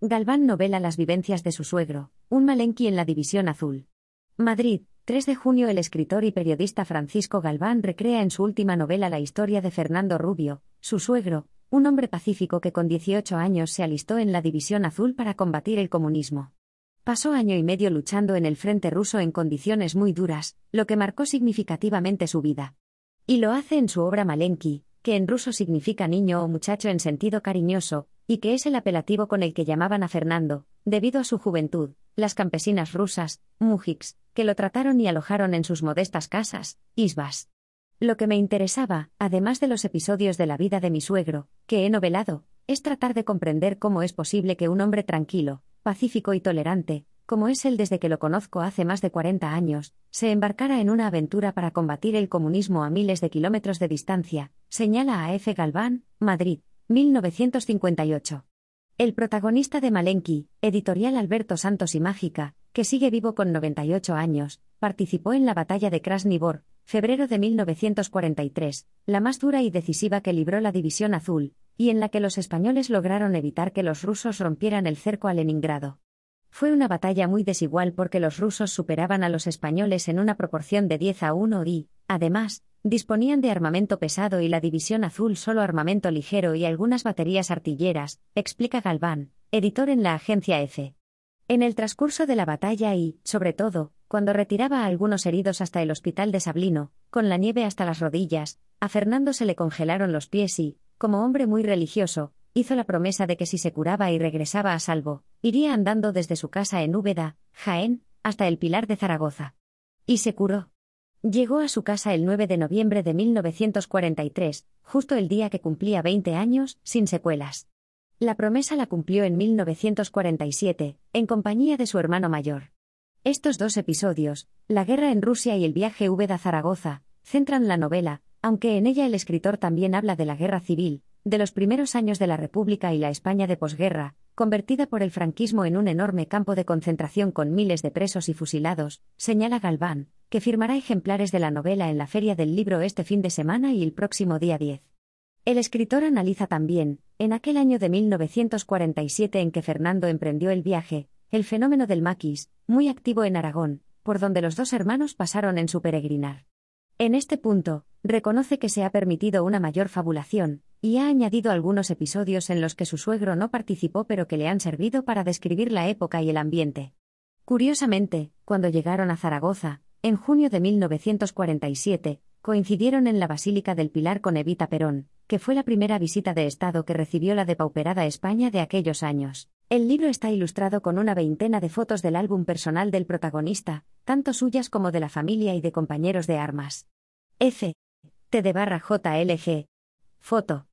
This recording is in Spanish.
Galván novela Las vivencias de su suegro, un malenqui en la División Azul. Madrid, 3 de junio El escritor y periodista Francisco Galván recrea en su última novela la historia de Fernando Rubio, su suegro, un hombre pacífico que con 18 años se alistó en la División Azul para combatir el comunismo. Pasó año y medio luchando en el frente ruso en condiciones muy duras, lo que marcó significativamente su vida. Y lo hace en su obra Malenki, que en ruso significa niño o muchacho en sentido cariñoso, y que es el apelativo con el que llamaban a Fernando, debido a su juventud, las campesinas rusas, mujiks, que lo trataron y alojaron en sus modestas casas, isbas. Lo que me interesaba, además de los episodios de la vida de mi suegro, que he novelado, es tratar de comprender cómo es posible que un hombre tranquilo, pacífico y tolerante, como es él desde que lo conozco hace más de 40 años, se embarcara en una aventura para combatir el comunismo a miles de kilómetros de distancia, señala a F. Galván, Madrid, 1958. El protagonista de Malenki, editorial Alberto Santos y Mágica, que sigue vivo con 98 años, participó en la batalla de Krasny Bor, febrero de 1943, la más dura y decisiva que libró la División Azul, y en la que los españoles lograron evitar que los rusos rompieran el cerco a Leningrado. Fue una batalla muy desigual porque los rusos superaban a los españoles en una proporción de 10 a 1 y, además, Disponían de armamento pesado y la División Azul solo armamento ligero y algunas baterías artilleras, explica Galván, editor en la agencia EFE. En el transcurso de la batalla y, sobre todo, cuando retiraba a algunos heridos hasta el hospital de Sablino, con la nieve hasta las rodillas, a Fernando se le congelaron los pies y, como hombre muy religioso, hizo la promesa de que si se curaba y regresaba a salvo, iría andando desde su casa en Úbeda, Jaén, hasta el Pilar de Zaragoza. Y se curó. Llegó a su casa el 9 de noviembre de 1943, justo el día que cumplía 20 años, sin secuelas. La promesa la cumplió en 1947, en compañía de su hermano mayor. Estos dos episodios, la guerra en Rusia y el viaje Úbeda-Zaragoza, centran la novela, aunque en ella el escritor también habla de la guerra civil, de los primeros años de la República y la España de posguerra, convertida por el franquismo en un enorme campo de concentración con miles de presos y fusilados, señala Galván, que firmará ejemplares de la novela en la Feria del Libro este fin de semana y el próximo día 10. El escritor analiza también, en aquel año de 1947 en que Fernando emprendió el viaje, el fenómeno del maquis, muy activo en Aragón, por donde los dos hermanos pasaron en su peregrinar. En este punto, reconoce que se ha permitido una mayor fabulación, y ha añadido algunos episodios en los que su suegro no participó pero que le han servido para describir la época y el ambiente. Curiosamente, cuando llegaron a Zaragoza, en junio de 1947, coincidieron en la Basílica del Pilar con Evita Perón, que fue la primera visita de Estado que recibió la depauperada España de aquellos años. El libro está ilustrado con una veintena de fotos del álbum personal del protagonista, tanto suyas como de la familia y de compañeros de armas. F. T de barra JLG. Foto.